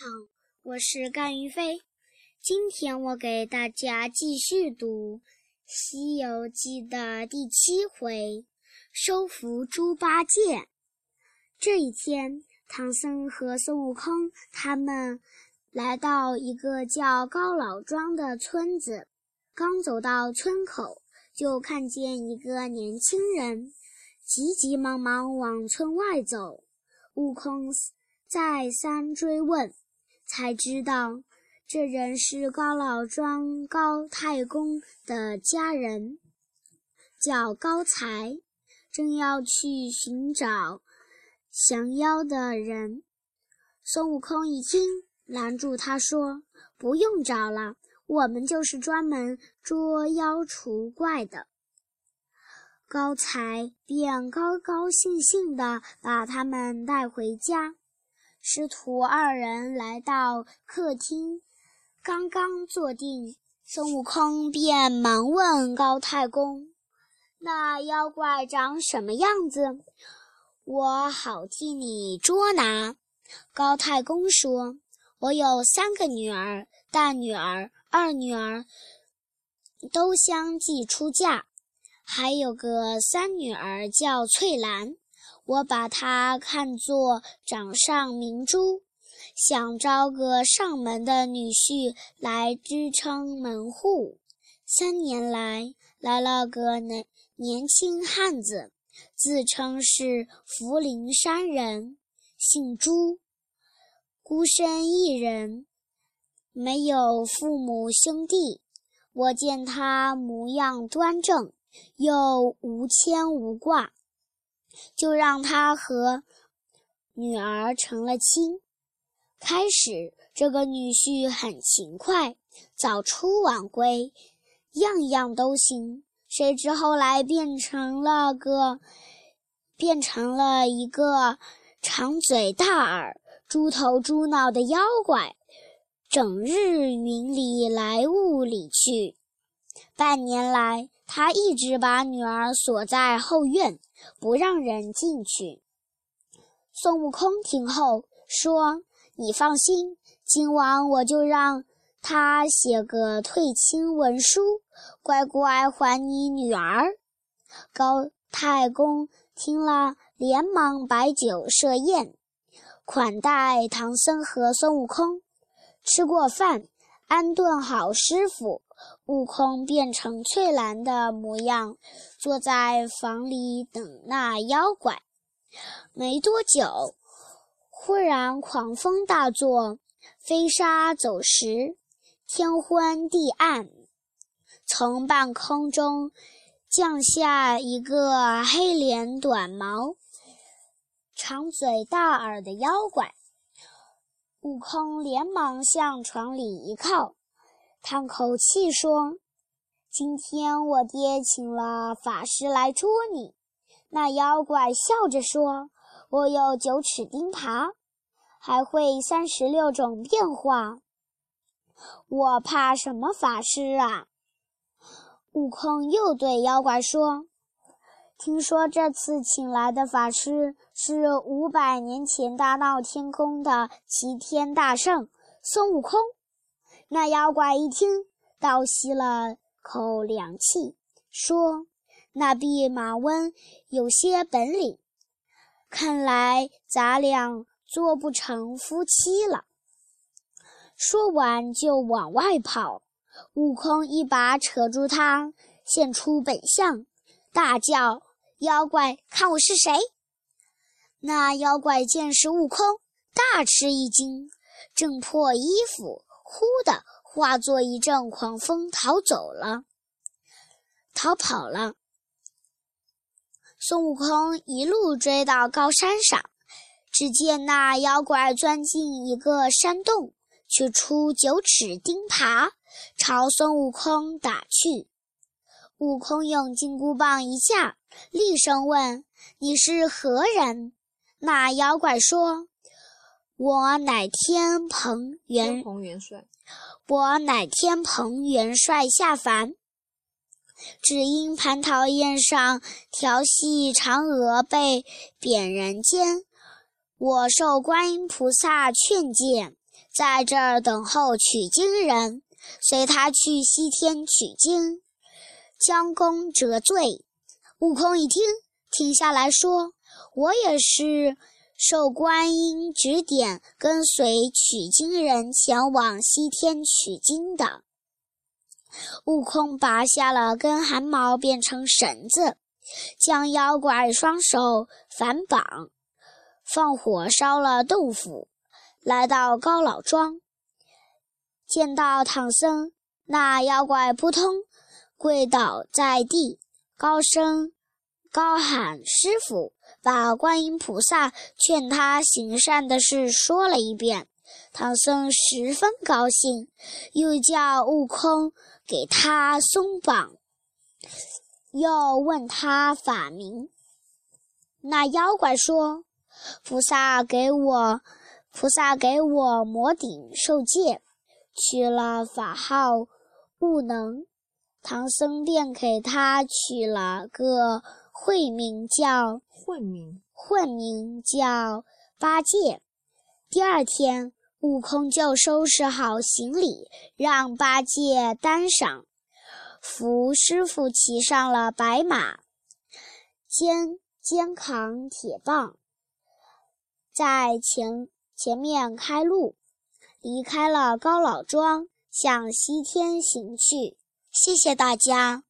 好，我是甘云飞。今天我给大家继续读《西游记》的第七回“收服猪八戒”。这一天，唐僧和孙悟空他们来到一个叫高老庄的村子，刚走到村口，就看见一个年轻人急急忙忙往村外走。悟空再三追问。才知道，这人是高老庄高太公的家人，叫高才，正要去寻找降妖的人。孙悟空一听，拦住他说：“不用找了，我们就是专门捉妖除怪的。”高才便高高兴兴地把他们带回家。师徒二人来到客厅，刚刚坐定，孙悟空便忙问高太公：“那妖怪长什么样子？我好替你捉拿。”高太公说：“我有三个女儿，大女儿、二女儿都相继出嫁，还有个三女儿叫翠兰。”我把她看作掌上明珠，想招个上门的女婿来支撑门户。三年来，来了个年年轻汉子，自称是福陵山人，姓朱，孤身一人，没有父母兄弟。我见他模样端正，又无牵无挂。就让他和女儿成了亲。开始，这个女婿很勤快，早出晚归，样样都行。谁知后来变成了个，变成了一个长嘴大耳、猪头猪脑的妖怪，整日云里来雾里去。半年来，他一直把女儿锁在后院。不让人进去。孙悟空听后说：“你放心，今晚我就让他写个退亲文书，乖乖还你女儿。”高太公听了，连忙摆酒设宴，款待唐僧和孙悟空。吃过饭，安顿好师傅。悟空变成翠兰的模样，坐在房里等那妖怪。没多久，忽然狂风大作，飞沙走石，天昏地暗。从半空中降下一个黑脸短毛、长嘴大耳的妖怪。悟空连忙向床里一靠。叹口气说：“今天我爹请了法师来捉你。”那妖怪笑着说：“我有九齿钉耙，还会三十六种变化，我怕什么法师啊？”悟空又对妖怪说：“听说这次请来的法师是五百年前大闹天宫的齐天大圣孙悟空。”那妖怪一听，倒吸了口凉气，说：“那弼马温有些本领，看来咱俩做不成夫妻了。”说完就往外跑。悟空一把扯住他，现出本相，大叫：“妖怪，看我是谁！”那妖怪见是悟空，大吃一惊，挣破衣服。忽的化作一阵狂风，逃走了，逃跑了。孙悟空一路追到高山上，只见那妖怪钻进一个山洞，取出九齿钉耙，朝孙悟空打去。悟空用金箍棒一架，厉声问：“你是何人？”那妖怪说。我乃天蓬元帅，我乃天蓬元帅下凡，只因蟠桃宴上调戏嫦娥被贬人间，我受观音菩萨劝诫，在这儿等候取经人，随他去西天取经，将功折罪。”悟空一听，停下来说：“我也是。”受观音指点，跟随取经人前往西天取经的悟空，拔下了根汗毛，变成绳子，将妖怪双手反绑，放火烧了豆腐，来到高老庄，见到唐僧，那妖怪扑通跪倒在地，高声高喊：“师傅！”把观音菩萨劝他行善的事说了一遍，唐僧十分高兴，又叫悟空给他松绑，又问他法名。那妖怪说：“菩萨给我，菩萨给我摩顶受戒，取了法号悟能。”唐僧便给他取了个慧名，叫。混名，混名叫八戒。第二天，悟空就收拾好行李，让八戒担上，扶师傅骑上了白马，肩肩扛铁棒，在前前面开路，离开了高老庄，向西天行去。谢谢大家。